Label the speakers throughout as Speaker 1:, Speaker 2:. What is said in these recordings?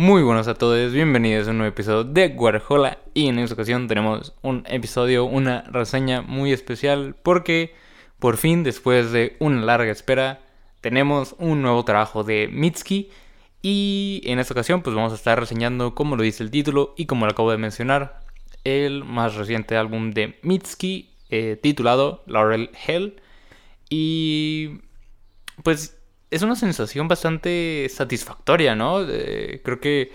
Speaker 1: Muy buenos a todos, bienvenidos a un nuevo episodio de Guarjola y en esta ocasión tenemos un episodio, una reseña muy especial porque por fin después de una larga espera tenemos un nuevo trabajo de Mitski y en esta ocasión pues vamos a estar reseñando como lo dice el título y como lo acabo de mencionar el más reciente álbum de Mitski eh, titulado Laurel Hell y pues es una sensación bastante satisfactoria, ¿no? creo que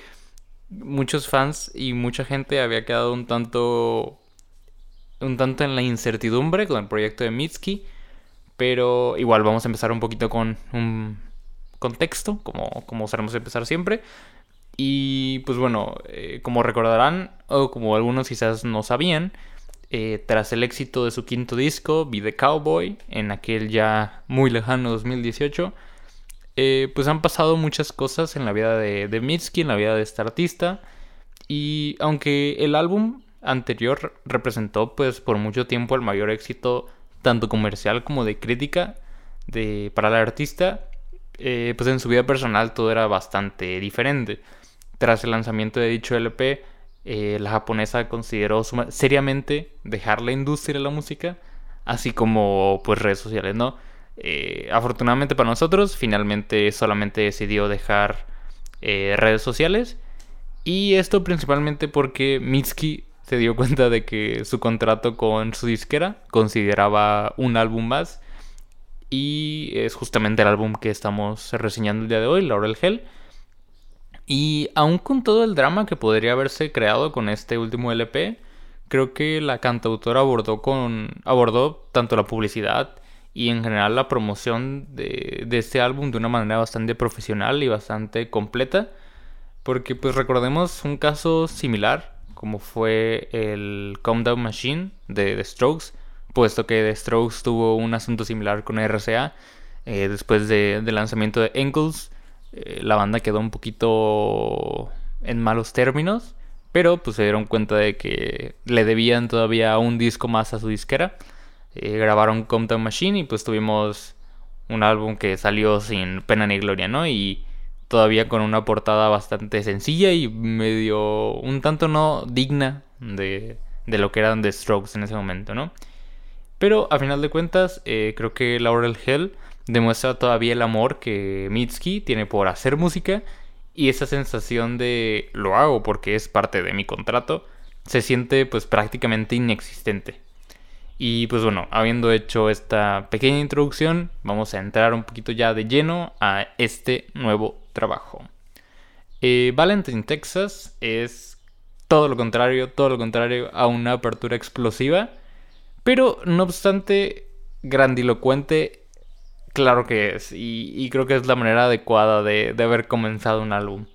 Speaker 1: muchos fans y mucha gente había quedado un tanto un tanto en la incertidumbre con el proyecto de Mitski, pero igual vamos a empezar un poquito con un contexto, como, como a empezar siempre. Y pues bueno, eh, como recordarán, o como algunos quizás no sabían, eh, tras el éxito de su quinto disco, Be the Cowboy, en aquel ya muy lejano 2018, eh, pues han pasado muchas cosas en la vida de, de Mitski, en la vida de este artista. Y aunque el álbum anterior representó pues por mucho tiempo el mayor éxito tanto comercial como de crítica de, para el artista, eh, pues en su vida personal todo era bastante diferente. Tras el lanzamiento de dicho LP, eh, la japonesa consideró seriamente dejar la industria de la música, así como pues redes sociales, ¿no? Eh, afortunadamente para nosotros, finalmente solamente decidió dejar eh, redes sociales. Y esto principalmente porque Mitski se dio cuenta de que su contrato con su disquera consideraba un álbum más. Y es justamente el álbum que estamos reseñando el día de hoy, Laurel Hell. Y aún con todo el drama que podría haberse creado con este último LP, creo que la cantautora abordó, con, abordó tanto la publicidad y en general la promoción de, este álbum de una manera bastante profesional y bastante completa. Porque pues recordemos un caso similar como fue el Calm Down Machine de The Strokes, puesto que The Strokes tuvo un asunto similar con RCA eh, después del lanzamiento de Enkles. Eh, la banda quedó un poquito en malos términos, pero pues se dieron cuenta de que le debían todavía un disco más a su disquera eh, grabaron Compton Machine y pues tuvimos un álbum que salió sin pena ni gloria, ¿no? Y todavía con una portada bastante sencilla y medio un tanto no digna de, de lo que eran The Strokes en ese momento, ¿no? Pero a final de cuentas, eh, creo que Laurel Hell demuestra todavía el amor que Mitski tiene por hacer música y esa sensación de lo hago porque es parte de mi contrato se siente pues prácticamente inexistente. Y pues bueno, habiendo hecho esta pequeña introducción, vamos a entrar un poquito ya de lleno a este nuevo trabajo. Eh, Valentine, Texas es todo lo contrario, todo lo contrario a una apertura explosiva, pero no obstante grandilocuente, claro que es, y, creo que es la manera adecuada de, de haber comenzado un álbum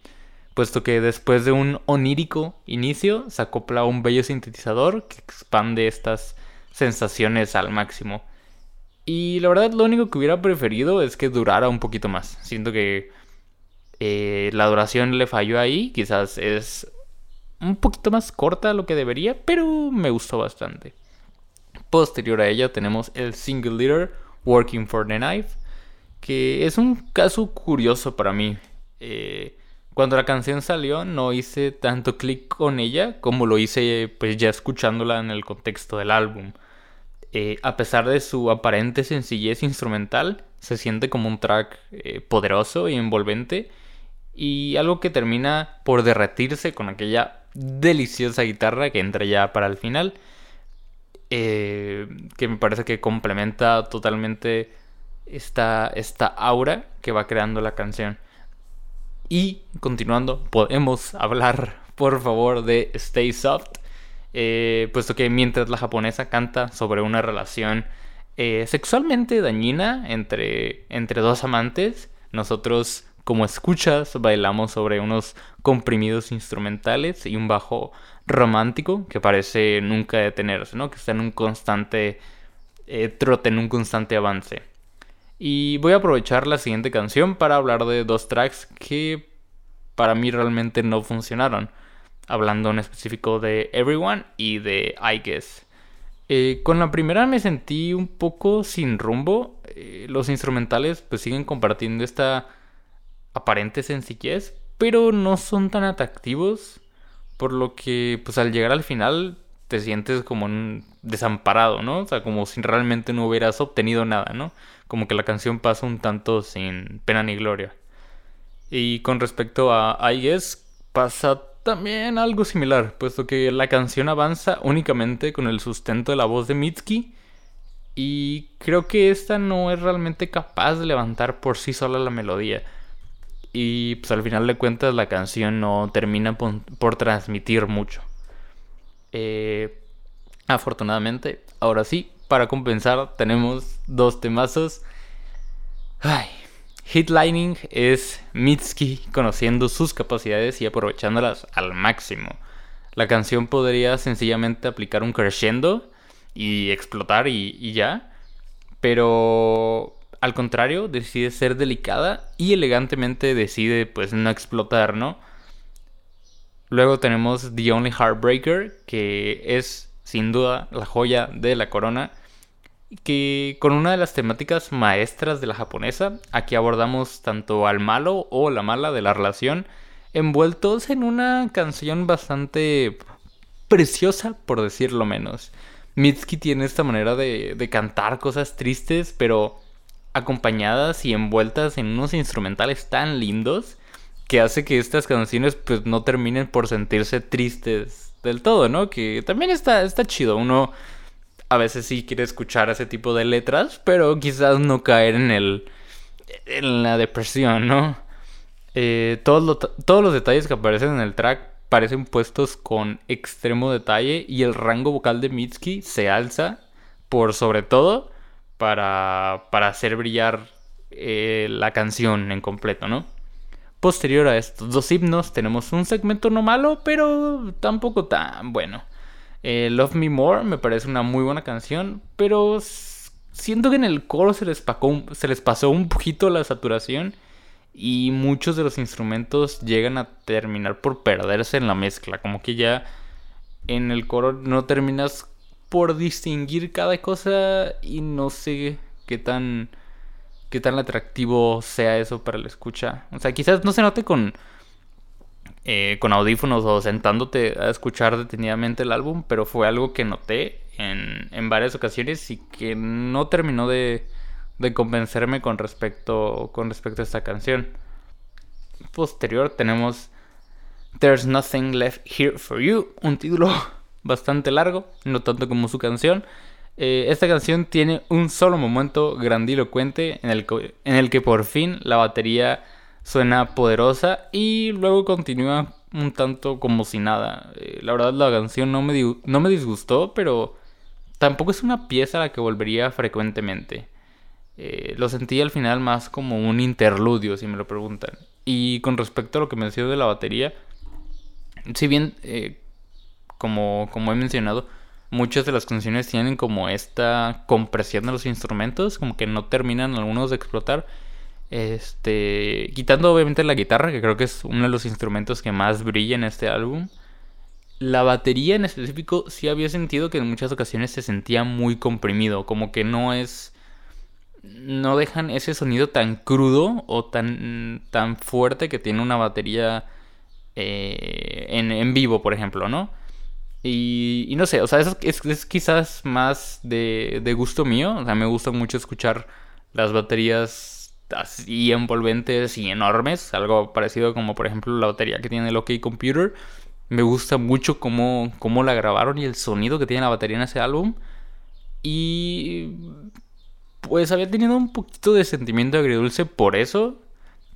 Speaker 1: puesto que después de un onírico inicio se acopla un bello sintetizador que expande estas sensaciones al máximo. Y la verdad lo único que hubiera preferido es que durara un poquito más. Siento que eh, la duración le falló ahí. Quizás es un poquito más corta lo que debería, pero me gustó bastante. Posterior a ella tenemos el single leader Working for the Knife, que es un caso curioso para mí. Eh, cuando la canción salió no hice tanto clic con ella como lo hice pues ya escuchándola en el contexto del álbum. Eh, a pesar de su aparente sencillez instrumental, se siente como un track eh, poderoso y envolvente y algo que termina por derretirse con aquella deliciosa guitarra que entra ya para el final, eh, que me parece que complementa totalmente esta, esta aura que va creando la canción. Y continuando, podemos hablar por favor de Stay Soft eh, puesto que mientras la japonesa canta sobre una relación eh, sexualmente dañina entre, entre dos amantes, nosotros como escuchas, bailamos sobre unos comprimidos instrumentales y un bajo romántico que parece nunca detenerse, ¿no? Que está en un constante eh, trote, en un constante avance. Y voy a aprovechar la siguiente canción para hablar de dos tracks que para mí realmente no funcionaron. Hablando en específico de Everyone y de I Guess. Eh, con la primera me sentí un poco sin rumbo. Eh, los instrumentales pues siguen compartiendo esta aparente sencillez, pero no son tan atractivos. Por lo que pues al llegar al final te sientes como un desamparado, ¿no? O sea, como si realmente no hubieras obtenido nada, ¿no? Como que la canción pasa un tanto sin pena ni gloria. Y con respecto a I Guess, pasa también algo similar, puesto que la canción avanza únicamente con el sustento de la voz de Mitski. Y creo que esta no es realmente capaz de levantar por sí sola la melodía. Y pues al final de cuentas la canción no termina por, transmitir mucho. Eh, afortunadamente, ahora sí, para compensar tenemos dos temazos. Ay, Hitlining es Mitski conociendo sus capacidades y aprovechándolas al máximo. La canción podría sencillamente aplicar un crescendo y explotar y, ya. Pero al contrario, decide ser delicada y elegantemente decide pues no explotar, ¿no? Luego tenemos The Only Heartbreaker, que es sin duda la joya de la corona que con una de las temáticas maestras de la japonesa, aquí abordamos tanto al malo o la mala de la relación, envueltos en una canción bastante preciosa, por decirlo menos. Mitsuki tiene esta manera de, de cantar cosas tristes, pero acompañadas y envueltas en unos instrumentales tan lindos que hace que estas canciones pues no terminen por sentirse tristes del todo, ¿no? Que también está, está chido, uno a veces sí quiere escuchar ese tipo de letras, pero quizás no caer en el en la depresión, ¿no? Eh, todos, todos los detalles que aparecen en el track parecen puestos con extremo detalle y el rango vocal de Mitski se alza por sobre todo para, para hacer brillar eh, la canción en completo, ¿no? Posterior a estos dos himnos tenemos un segmento no malo, pero tampoco tan bueno. Eh, Love Me More me parece una muy buena canción, pero siento que en el coro se les, se les pasó un poquito la saturación y muchos de los instrumentos llegan a terminar por perderse en la mezcla, como que ya en el coro no terminas por distinguir cada cosa y no sé qué tan qué tan atractivo sea eso para la escucha. O sea, quizás no se note con eh, con audífonos o sentándote a escuchar detenidamente el álbum, pero fue algo que noté en, en varias ocasiones y que no terminó de, de convencerme con respecto, con respecto a esta canción. Posterior tenemos There's Nothing Left Here for You, un título bastante largo, no tanto como su canción. Eh, esta canción tiene un solo momento grandilocuente en el, en el que por fin la batería suena poderosa y luego continúa un tanto como si nada. Eh, la verdad la canción no me, no me disgustó, pero tampoco es una pieza a la que volvería frecuentemente. Eh, lo sentí al final más como un interludio, si me lo preguntan. Y con respecto a lo que mencioné de la batería, si bien, eh, como, como he mencionado, muchas de las canciones tienen como esta compresión de los instrumentos, como que no terminan algunos de explotar. Este, quitando obviamente la guitarra, que creo que es uno de los instrumentos que más brilla en este álbum. La batería en específico sí había sentido que en muchas ocasiones se sentía muy comprimido, como que no es no dejan ese sonido tan crudo o tan tan fuerte que tiene una batería eh, en, vivo, por ejemplo, ¿no? Y, no sé, o sea, eso es, es quizás más de, de gusto mío, o sea, me gusta mucho escuchar las baterías así envolventes y enormes, algo parecido como por ejemplo la batería que tiene el OK Computer. Me gusta mucho cómo, cómo la grabaron y el sonido que tiene la batería en ese álbum. Y pues había tenido un poquito de sentimiento agridulce por eso.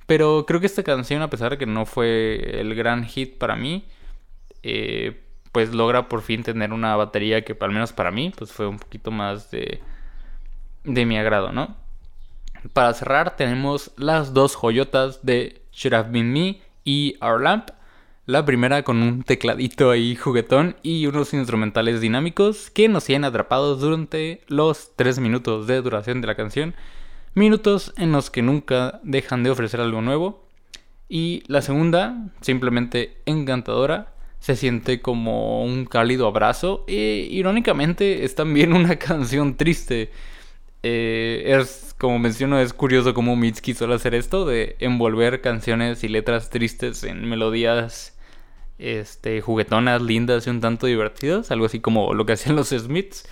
Speaker 1: Pero creo que esta canción, a pesar de que no fue el gran hit para mí, eh, pues logra por fin tener una batería que al menos para mí pues fue un poquito más de, de mi agrado, ¿no? Para cerrar tenemos las dos joyotas de Should Have Been Me y Our Lamp. La primera con un tecladito ahí juguetón y unos instrumentales dinámicos que nos tienen atrapados durante los 3 minutos de duración de la canción. Minutos en los que nunca dejan de ofrecer algo nuevo. Y la segunda, simplemente encantadora, se siente como un cálido abrazo. E irónicamente es también una canción triste. Eh, es, como menciono, es curioso cómo Mitski suele hacer esto de envolver canciones y letras tristes en melodías este, juguetonas, lindas y un tanto divertidas, algo así como lo que hacían los Smiths.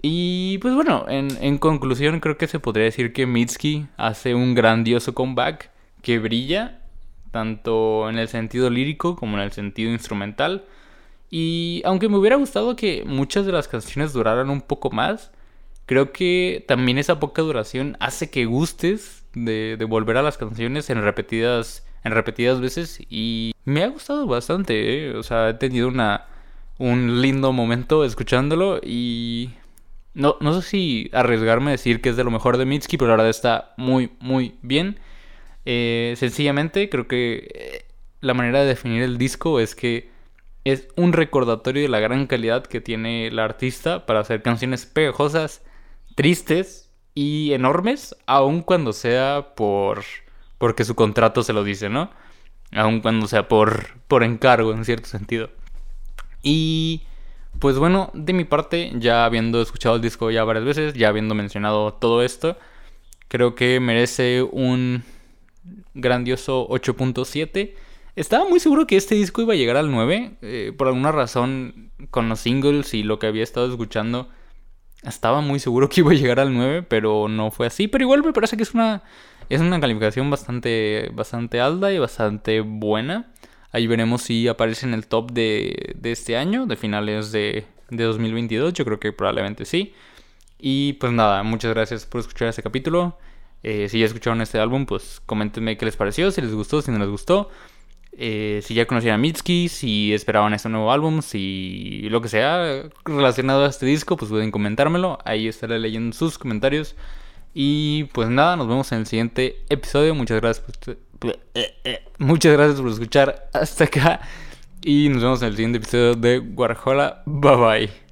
Speaker 1: Y pues bueno, en, conclusión creo que se podría decir que Mitski hace un grandioso comeback que brilla tanto en el sentido lírico como en el sentido instrumental. Y aunque me hubiera gustado que muchas de las canciones duraran un poco más, creo que también esa poca duración hace que gustes de, volver a las canciones en repetidas en repetidas veces y me ha gustado bastante, ¿eh? o sea, he tenido una, un lindo momento escuchándolo y no, no sé si arriesgarme a decir que es de lo mejor de Mitski, pero la verdad está muy, muy bien. Eh, sencillamente creo que eh, la manera de definir el disco es que es un recordatorio de la gran calidad que tiene el artista para hacer canciones pegajosas, tristes y enormes, aun cuando sea por porque su contrato se lo dice, ¿no? Aun cuando sea por, por encargo, en cierto sentido. Y pues bueno, de mi parte, ya habiendo escuchado el disco ya varias veces, ya habiendo mencionado todo esto, creo que merece un grandioso 8.7. Estaba muy seguro que este disco iba a llegar al 9. Eh, por alguna razón, con los singles y lo que había estado escuchando, estaba muy seguro que iba a llegar al 9, pero no fue así. Pero igual me parece que es una es una calificación bastante, bastante alta y bastante buena. Ahí veremos si aparece en el top de, de este año, de finales de, de 2022. Yo creo que probablemente sí. Y pues nada, muchas gracias por escuchar este capítulo. Eh, si ya escucharon este álbum, pues coméntenme qué les pareció, si les gustó, si no les gustó. Eh, si ya conocían a Mitski, si esperaban este nuevo álbum, si lo que sea relacionado a este disco, pues pueden comentármelo. Ahí estaré leyendo sus comentarios. Y pues nada, nos vemos en el siguiente episodio. Muchas gracias por, muchas gracias por escuchar hasta acá. Y nos vemos en el siguiente episodio de Warhola. Bye bye.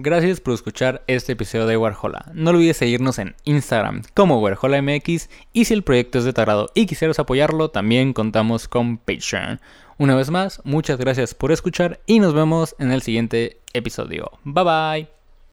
Speaker 1: Gracias por escuchar este episodio de Warhola. No olvides seguirnos en Instagram como WarholaMX y si el proyecto es de tu agrado y quisieras apoyarlo, también contamos con Patreon. Una vez más, muchas gracias por escuchar y nos vemos en el siguiente episodio. Bye bye.